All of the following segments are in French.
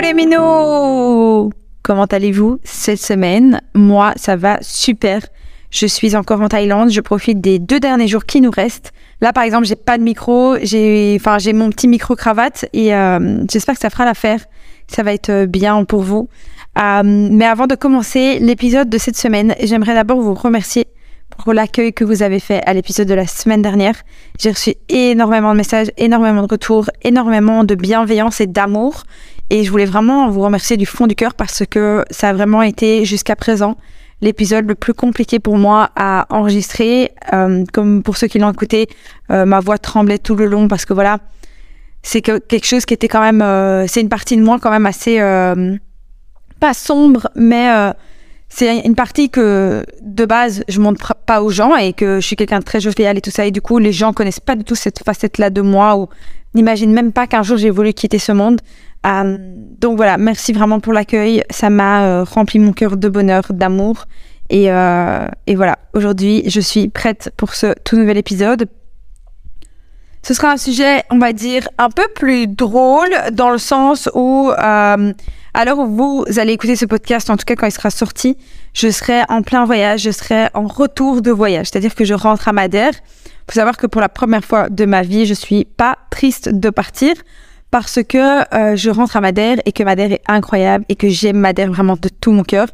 les minots Comment allez-vous cette semaine? Moi, ça va super. Je suis encore en Thaïlande, je profite des deux derniers jours qui nous restent. Là, par exemple, j'ai pas de micro, j'ai enfin j'ai mon petit micro cravate et euh, j'espère que ça fera l'affaire. Ça va être bien pour vous. Euh, mais avant de commencer l'épisode de cette semaine, j'aimerais d'abord vous remercier pour l'accueil que vous avez fait à l'épisode de la semaine dernière. J'ai reçu énormément de messages, énormément de retours, énormément de bienveillance et d'amour. Et je voulais vraiment vous remercier du fond du cœur parce que ça a vraiment été jusqu'à présent l'épisode le plus compliqué pour moi à enregistrer. Euh, comme pour ceux qui l'ont écouté, euh, ma voix tremblait tout le long parce que voilà, c'est que quelque chose qui était quand même, euh, c'est une partie de moi quand même assez pas sombre, mais c'est une partie que de base je montre pas aux gens et que je suis quelqu'un de très jovial et tout ça et du coup les gens connaissent pas du tout cette facette là de moi ou n'imaginent même pas qu'un jour j'ai voulu quitter ce monde euh, donc voilà merci vraiment pour l'accueil. Ça m'a euh, rempli mon cœur de bonheur d'amour. Et, euh, et voilà aujourd'hui je suis prête pour ce tout nouvel épisode. Ce sera un sujet, on va dire, un peu plus drôle dans le sens où alors vous allez écouter ce podcast, en tout cas quand il sera sorti, je serai en plein voyage, je serai en retour de voyage, c'est-à-dire que je rentre à Madère. Il faut savoir que pour la première fois de ma vie, je suis pas triste de partir parce que euh, je rentre à Madère et que Madère est incroyable et que j'aime Madère vraiment de tout mon cœur.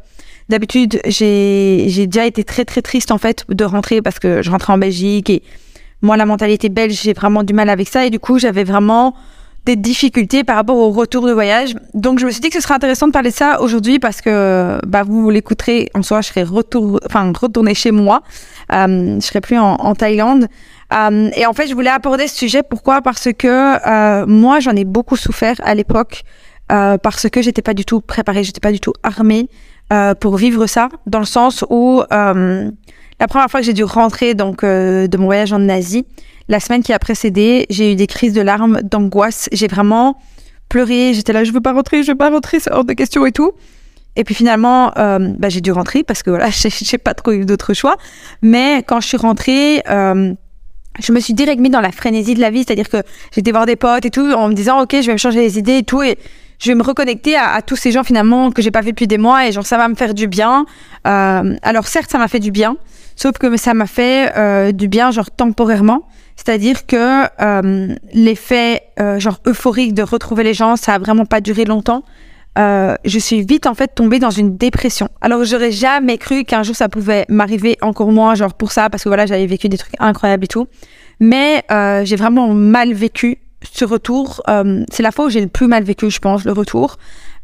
D'habitude, j'ai déjà été très très triste en fait de rentrer parce que je rentrais en Belgique et moi la mentalité belge, j'ai vraiment du mal avec ça et du coup, j'avais vraiment des difficultés par rapport au retour de voyage. Donc, je me suis dit que ce serait intéressant de parler de ça aujourd'hui parce que bah, vous l'écouterez en soi, je serai retour, enfin, retournée chez moi. Euh, je serai plus en, en Thaïlande. Euh, et en fait, je voulais aborder ce sujet. Pourquoi? Parce que euh, moi, j'en ai beaucoup souffert à l'époque euh, parce que j'étais pas du tout préparée, j'étais pas du tout armée euh, pour vivre ça, dans le sens où euh, la première fois que j'ai dû rentrer donc de mon voyage en Asie, la semaine qui a précédé, j'ai eu des crises de larmes, d'angoisse. J'ai vraiment pleuré. J'étais là, je veux pas rentrer, je veux pas rentrer, c'est hors de question et tout. Et puis finalement, euh, bah, j'ai dû rentrer parce que voilà, j'ai pas trop eu d'autre choix. Mais quand je suis rentrée, euh, je me suis direct mis dans la frénésie de la vie, c'est-à-dire que j'étais voir des potes et tout, en me disant ok, je vais me changer les idées et tout, et je vais me reconnecter à, tous ces gens finalement que j'ai pas vu depuis des mois et genre ça va me faire du bien. Euh, alors certes, ça m'a fait du bien, sauf que ça m'a fait euh, du bien genre temporairement. C'est-à-dire que euh, l'effet genre euphorique de retrouver les gens, ça a vraiment pas duré longtemps. Euh, je suis vite en fait tombée dans une dépression. Alors j'aurais jamais cru qu'un jour ça pouvait m'arriver encore moins genre pour ça parce que voilà j'avais vécu des trucs incroyables et tout. Mais euh, j'ai vraiment mal vécu ce retour. Euh, c'est la fois où j'ai le plus mal vécu je pense le retour.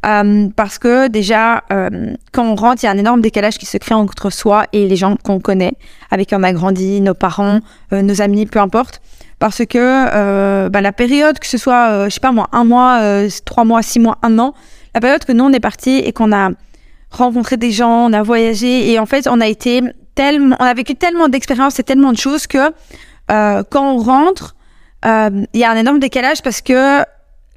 Euh, parce que déjà, euh, quand on rentre, il y a un énorme décalage qui se crée entre soi et les gens qu'on connaît, avec qui on a grandi, nos parents, nos amis, peu importe. Parce que euh, bah, la période, que ce soit, euh, je sais pas moi, un mois, euh, trois mois, six mois, un an, la période que nous on est parti et qu'on a rencontré des gens, on a voyagé et en fait on a été tellement, on a vécu tellement d'expériences et tellement de choses que quand on rentre, il y a un énorme décalage parce que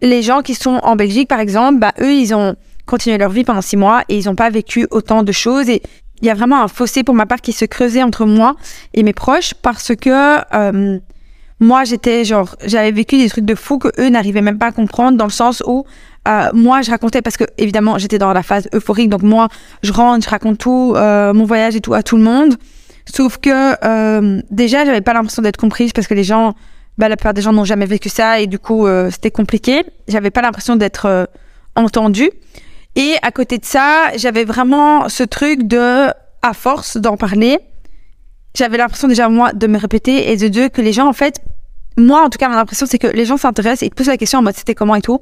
les gens qui sont en Belgique, par exemple, bah, eux, ils ont continué leur vie pendant six mois et ils n'ont pas vécu autant de choses. Et il y a vraiment un fossé pour ma part qui se creusait entre moi et mes proches parce que euh, moi, j'étais genre, j'avais vécu des trucs de fou que eux n'arrivaient même pas à comprendre dans le sens où euh, moi, je racontais parce que évidemment, j'étais dans la phase euphorique. Donc moi, je rentre, je raconte tout, euh, mon voyage et tout à tout le monde. Sauf que euh, déjà, j'avais pas l'impression d'être comprise parce que les gens bah, la plupart des gens n'ont jamais vécu ça et du coup euh, c'était compliqué. J'avais pas l'impression d'être euh, entendue. Et à côté de ça, j'avais vraiment ce truc de, à force d'en parler, j'avais l'impression déjà moi de me répéter et de deux que les gens en fait, moi en tout cas mon impression c'est que les gens s'intéressent et ils te posent la question en mode c'était comment et tout.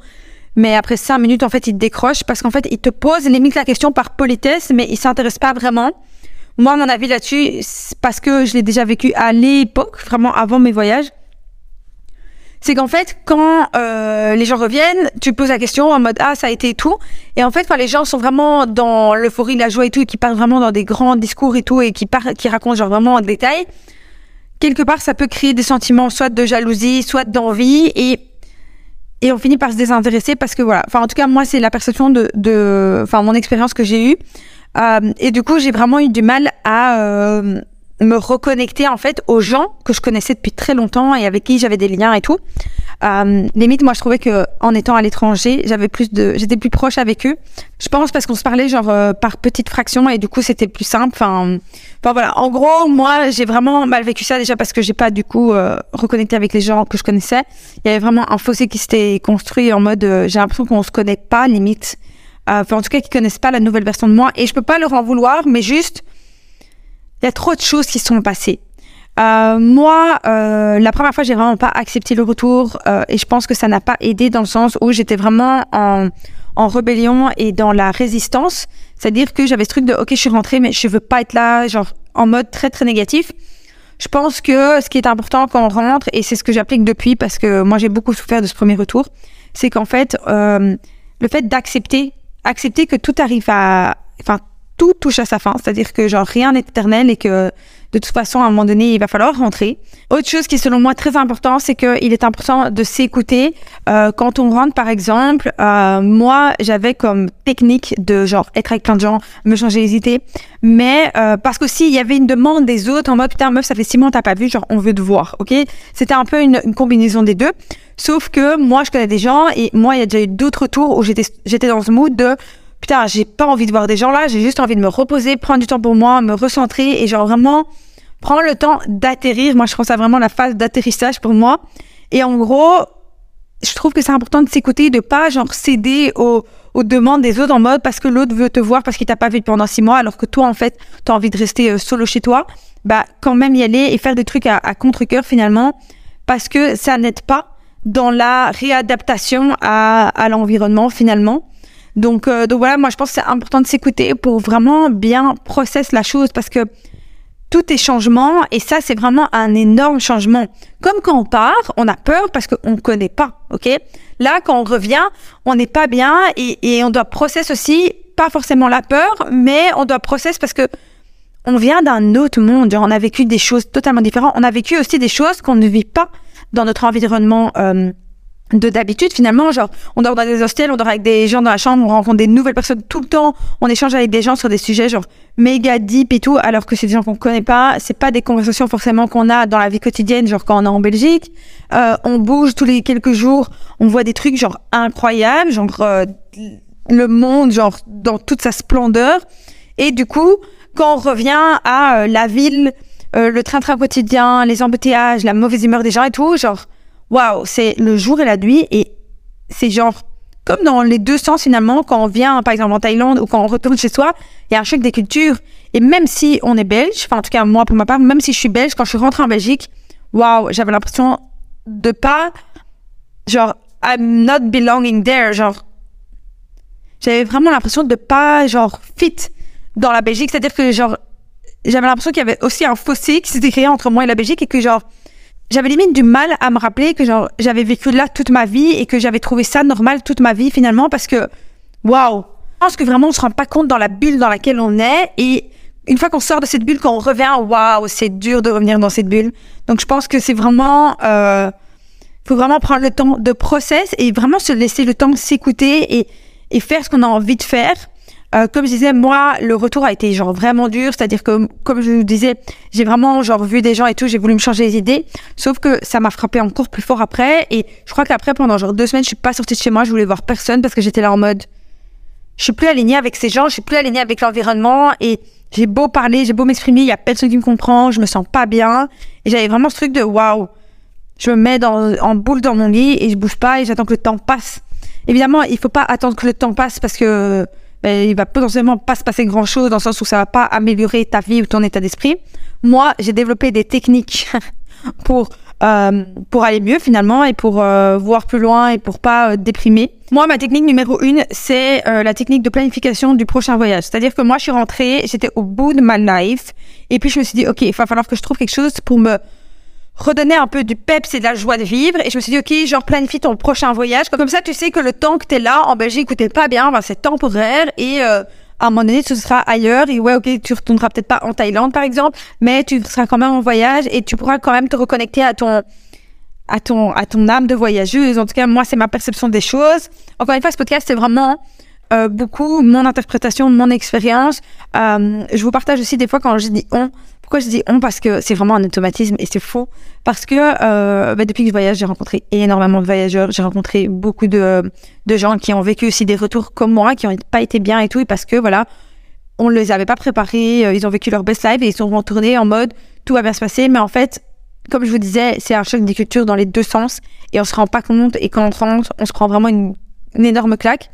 Mais après cinq minutes en fait ils décrochent parce qu'en fait ils te posent limite la question par politesse mais ils s'intéressent pas vraiment. Moi mon avis là-dessus parce que je l'ai déjà vécu à l'époque vraiment avant mes voyages c'est qu'en fait, quand euh, les gens reviennent, tu poses la question en mode ah ça a été tout, et en fait quand les gens sont vraiment dans l'euphorie, la joie et tout, et qui parlent vraiment dans des grands discours et tout, et qui par qui racontent genre vraiment en détail, quelque part ça peut créer des sentiments soit de jalousie, soit d'envie, et et on finit par se désintéresser parce que voilà, enfin en tout cas moi c'est la perception de de, enfin mon expérience que j'ai eue, euh, et du coup j'ai vraiment eu du mal à euh, me reconnecter en fait aux gens que je connaissais depuis très longtemps et avec qui j'avais des liens et tout. Euh, limite, moi, je trouvais que en étant à l'étranger, j'avais plus de, j'étais plus proche avec eux. Je pense parce qu'on se parlait genre euh, par petites fractions et du coup, c'était plus simple. Enfin, enfin voilà. En gros, moi, j'ai vraiment mal vécu ça déjà parce que j'ai pas du coup euh, reconnecté avec les gens que je connaissais. Il y avait vraiment un fossé qui s'était construit en mode, euh, j'ai l'impression qu'on se connaît pas limite. Enfin, en tout cas, qui connaissent pas la nouvelle version de moi et je peux pas leur en vouloir, mais juste, il y a trop de choses qui sont passées. Euh, moi, euh, la première fois, j'ai vraiment pas accepté le retour euh, et je pense que ça n'a pas aidé dans le sens où j'étais vraiment en, en rébellion et dans la résistance. C'est-à-dire que j'avais ce truc de OK, je suis rentrée, mais je veux pas être là, genre en mode très très négatif. Je pense que ce qui est important quand on rentre, et c'est ce que j'applique depuis parce que moi j'ai beaucoup souffert de ce premier retour, c'est qu'en fait, euh, le fait d'accepter, accepter que tout arrive à, enfin, tout touche à sa fin. C'est-à-dire que genre rien n'est éternel et que de toute façon, à un moment donné, il va falloir rentrer. Autre chose qui est selon moi très important, c'est qu'il est important de s'écouter. Euh, quand on rentre, par exemple, euh, moi, j'avais comme technique de genre être avec plein de gens, me changer les idées. Mais euh, parce qu'aussi, il y avait une demande des autres en mode, putain, meuf, ça fait six mois, t'as pas vu, genre, on veut te voir, ok? C'était un peu une, une combinaison des deux. Sauf que moi, je connais des gens et moi, il y a déjà eu d'autres tours où j'étais dans ce mood de putain, j'ai pas envie de voir des gens là, j'ai juste envie de me reposer, prendre du temps pour moi, me recentrer et genre vraiment prendre le temps d'atterrir. Moi, je pense à vraiment la phase d'atterrissage pour moi. Et en gros, je trouve que c'est important de s'écouter, de pas genre céder aux, demandes des autres en mode parce que l'autre veut te voir parce qu'il t'a pas vu pendant six mois alors que toi en fait tu as envie de rester euh, solo chez toi bah quand même y aller et faire des trucs à, à contre-cœur finalement parce que ça n'aide pas dans la réadaptation à l'environnement finalement donc, euh, donc voilà, moi je pense que c'est important de s'écouter pour vraiment bien process la chose parce que tout est changement et ça c'est vraiment un énorme changement. Comme quand on part, on a peur parce qu'on ne connaît pas, ok? Là, quand on revient, on n'est pas bien et, et on doit process aussi, pas forcément la peur, mais on doit process parce que on vient d'un autre monde. On a vécu des choses totalement différentes. On a vécu aussi des choses qu'on ne vit pas dans notre environnement euh, de d'habitude finalement genre on dort dans des hostels on dort avec des gens dans la chambre on rencontre des nouvelles personnes tout le temps on échange avec des gens sur des sujets genre méga deep et tout alors que c'est des gens qu'on connaît pas. C'est pas des conversations forcément qu'on a dans la vie quotidienne genre quand on est en Belgique. Euh, on bouge tous les quelques jours on voit des trucs genre incroyables genre euh, le monde genre dans toute sa splendeur. Et du coup quand on revient à euh, la ville euh, le train-train quotidien les embouteillages la mauvaise humeur des gens et tout genre waouh, c'est le jour et la nuit et c'est genre comme dans les deux sens finalement quand on vient par exemple en Thaïlande ou quand on retourne chez soi, il y a un choc des cultures. Et même si on est belge, enfin en tout cas moi pour ma part, même si je suis belge quand je suis rentrée en Belgique, waouh, j'avais l'impression de pas genre I'm not belonging there, genre. J'avais vraiment l'impression de pas genre fit dans la Belgique, c'est-à-dire que genre j'avais l'impression qu'il y avait aussi un fossé qui s'était créé entre moi et la Belgique et que genre j'avais limite du mal à me rappeler que j'avais vécu là toute ma vie et que j'avais trouvé ça normal toute ma vie finalement parce que waouh! Je pense que vraiment on se rend pas compte dans la bulle dans laquelle on est et une fois qu'on sort de cette bulle quand on revient waouh c'est dur de revenir dans cette bulle. Donc je pense que c'est vraiment euh, faut vraiment prendre le temps de process et vraiment se laisser le temps de s'écouter et et faire ce qu'on a envie de faire euh, comme je disais, moi, le retour a été genre vraiment dur. C'est-à-dire que, comme je vous disais, j'ai vraiment genre vu des gens et tout, j'ai voulu me changer les idées. Sauf que ça m'a frappé encore plus fort après. Et je crois qu'après, pendant genre deux semaines, je suis pas sortie de chez moi. Je voulais voir personne parce que j'étais là en mode, je suis plus alignée avec ces gens, je suis plus alignée avec l'environnement et j'ai beau parler, j'ai beau m'exprimer, il y a personne qui me comprend, je me sens pas bien. Et j'avais vraiment ce truc de waouh. Je me mets dans, en boule dans mon lit et je bouge pas et j'attends que le temps passe. Évidemment, il faut pas attendre que le temps passe parce que ben, il va potentiellement pas se passer grand chose dans le sens où ça va pas améliorer ta vie ou ton état d'esprit. Moi, j'ai développé des techniques pour euh, pour aller mieux finalement et pour euh, voir plus loin et pour pas euh, déprimer. Moi, ma technique numéro une, c'est euh, la technique de planification du prochain voyage. C'est-à-dire que moi, je suis rentrée, j'étais au bout de ma life et puis je me suis dit, ok, il va falloir que je trouve quelque chose pour me redonner un peu du peps et de la joie de vivre. Et je me suis dit, OK, genre, planifie ton prochain voyage. Comme ça, tu sais que le temps que t'es là, en Belgique, où t'es pas bien, ben, c'est temporaire. Et euh, à un moment donné, tu seras ailleurs. Et ouais, OK, tu retourneras peut-être pas en Thaïlande, par exemple, mais tu seras quand même en voyage et tu pourras quand même te reconnecter à ton à ton à ton âme de voyageuse. En tout cas, moi, c'est ma perception des choses. Encore une fois, ce podcast, c'est vraiment euh, beaucoup mon interprétation, mon expérience. Euh, je vous partage aussi des fois quand je dis on, pourquoi je dis on? Parce que c'est vraiment un automatisme et c'est faux. Parce que euh, bah, depuis que je voyage, j'ai rencontré énormément de voyageurs. J'ai rencontré beaucoup de, gens qui ont vécu aussi des retours comme moi, qui n'ont pas été bien et tout. Et parce que voilà, on ne les avait pas préparés. Euh, ils ont vécu leur best life et ils sont retournés en mode tout va bien se passer. Mais en fait, comme je vous disais, c'est un choc des cultures dans les deux sens et on se rend pas compte. Et quand on rentre, on se prend vraiment une énorme claque.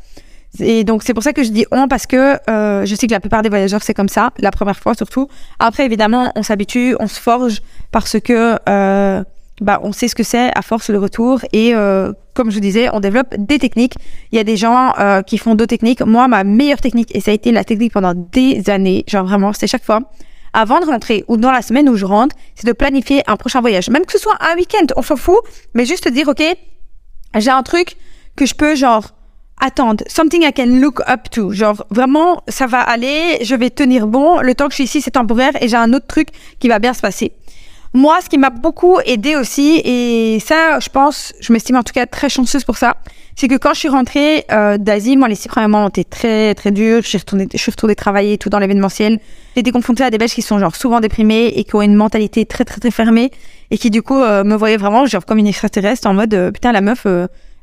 Et donc c'est pour ça que je dis on parce que euh, je sais que la plupart des voyageurs c'est comme ça, la première fois surtout. Après évidemment on s'habitue, on se forge parce que euh, bah, on sait ce que c'est à force le retour et euh, comme je vous disais on développe des techniques. Il y a des gens euh, qui font deux techniques. Moi ma meilleure technique et ça a été la technique pendant des années, genre vraiment c'est chaque fois avant de rentrer ou dans la semaine où je rentre, c'est de planifier un prochain voyage, même que ce soit un week-end, on s'en fout, mais juste dire ok j'ai un truc que je peux genre attendre, something I can look up to. Genre, vraiment, ça va aller, je vais tenir bon. Le temps que je suis ici, c'est temporaire et j'ai un autre truc qui va bien se passer. Moi, ce qui m'a beaucoup aidé aussi, et ça, je pense, je m'estime en tout cas très chanceuse pour ça, c'est que quand je suis rentrée euh, d'Asie, moi, les six premiers mois ont été très, très durs. Je suis retournée, je suis retournée travailler tout dans l'événementiel. J'ai été confrontée à des Belges qui sont genre souvent déprimés et qui ont une mentalité très, très, très fermée et qui, du coup, euh, me voyaient vraiment genre comme une extraterrestre en mode, euh, putain, la meuf,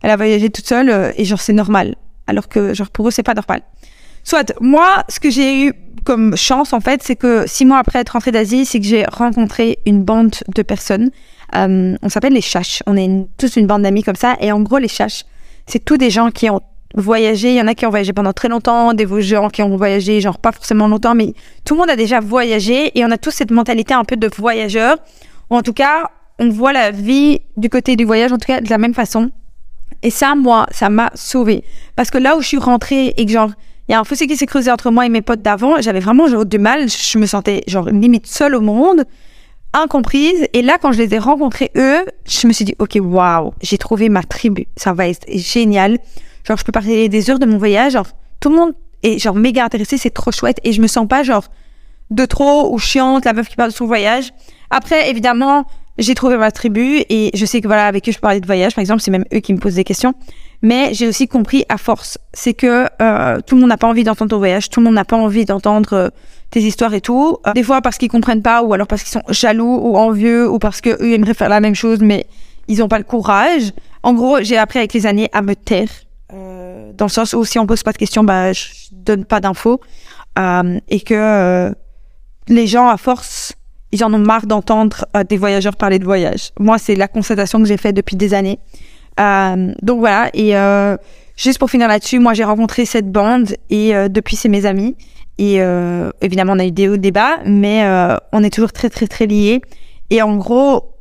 elle a voyagé toute seule euh, et genre c'est normal. Alors que genre pour eux c'est pas normal. Soit moi ce que j'ai eu comme chance en fait c'est que six mois après être rentrée d'Asie c'est que j'ai rencontré une bande de personnes. Euh, on s'appelle les chaches. On est tous une bande d'amis comme ça et en gros les chaches c'est tous des gens qui ont voyagé. Il y en a qui ont voyagé pendant très longtemps, des gens qui ont voyagé genre pas forcément longtemps mais tout le monde a déjà voyagé et on a tous cette mentalité un peu de voyageur. Ou en tout cas on voit la vie du côté du voyage en tout cas de la même façon. Et ça, moi, ça m'a sauvé Parce que là où je suis rentrée et que genre, il y a un fossé qui s'est creusé entre moi et mes potes d'avant, j'avais vraiment genre, du mal. Je me sentais genre limite seule au monde, incomprise. Et là, quand je les ai rencontrés, eux, je me suis dit, OK, waouh, j'ai trouvé ma tribu. Ça va être génial. Genre, je peux parler des heures de mon voyage. Genre, tout le monde est genre méga intéressé. C'est trop chouette. Et je me sens pas genre de trop ou chiante, la meuf qui parle de son voyage. Après, évidemment, j'ai trouvé ma tribu et je sais que voilà, avec eux, je parlais de voyage, par exemple, c'est même eux qui me posent des questions. Mais j'ai aussi compris à force, c'est que euh, tout le monde n'a pas envie d'entendre ton voyage, tout le monde n'a pas envie d'entendre euh, tes histoires et tout. Euh, des fois parce qu'ils comprennent pas, ou alors parce qu'ils sont jaloux ou envieux, ou parce qu'eux aimeraient faire la même chose, mais ils n'ont pas le courage. En gros, j'ai appris avec les années à me taire, dans le sens où si on pose pas de questions, bah je donne pas d'infos, et que les gens à force ils en ont marre d'entendre euh, des voyageurs parler de voyage. Moi, c'est la constatation que j'ai faite depuis des années. Euh, donc voilà, et euh, juste pour finir là-dessus, moi j'ai rencontré cette bande et depuis c'est mes amis. Et évidemment, on a eu des hauts débats, mais on est toujours très très très liés. Et en gros,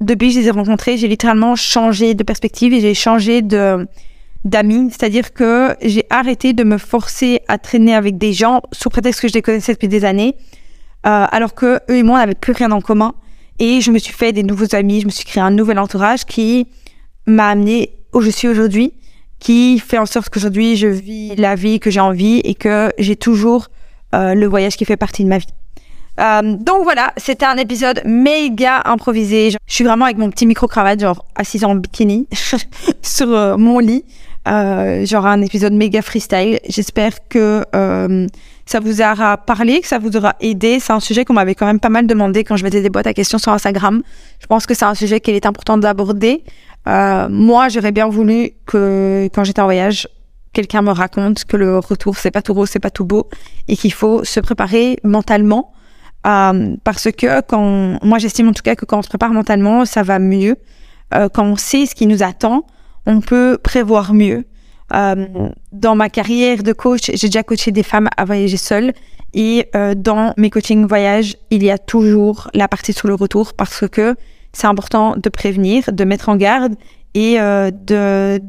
depuis que je les ai rencontrés, j'ai littéralement changé de perspective et j'ai changé de d'amis, c'est-à-dire que j'ai arrêté de me forcer à traîner avec des gens sous prétexte que je les connaissais depuis des années euh, alors que eux et moi, on n'avait plus rien en commun. Et je me suis fait des nouveaux amis, je me suis créé un nouvel entourage qui m'a amené où je suis aujourd'hui, qui fait en sorte qu'aujourd'hui, je vis la vie que j'ai envie et que j'ai toujours euh, le voyage qui fait partie de ma vie. Euh, donc voilà, c'était un épisode méga improvisé. Je suis vraiment avec mon petit micro-cravate, genre assise en bikini sur mon lit. Genre un épisode méga freestyle. J'espère que ça vous aura parlé, que ça vous aura aidé. C'est un sujet qu'on m'avait quand même pas mal demandé quand je mettais des boîtes à questions sur Instagram. Je pense que c'est un sujet qu'il est important d'aborder. Euh, moi, j'aurais bien voulu que quand j'étais en voyage, quelqu'un me raconte que le retour c'est pas tout rose, c'est pas tout beau et qu'il faut se préparer mentalement. Euh, parce que quand moi j'estime en tout cas que quand on se prépare mentalement, ça va mieux. Euh, quand on sait ce qui nous attend, on peut prévoir mieux. Euh, dans ma carrière de coach, j'ai déjà coaché des femmes à voyager seules. Et euh, dans mes coachings voyage, il y a toujours la partie sur le retour parce que c'est important de prévenir, de mettre en garde et euh, de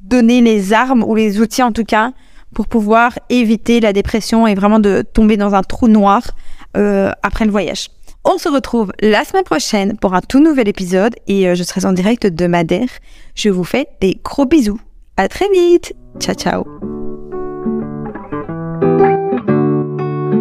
donner les armes ou les outils en tout cas pour pouvoir éviter la dépression et vraiment de tomber dans un trou noir euh, après le voyage. On se retrouve la semaine prochaine pour un tout nouvel épisode et euh, je serai en direct de Madère. Je vous fais des gros bisous. À très vite. Ciao ciao.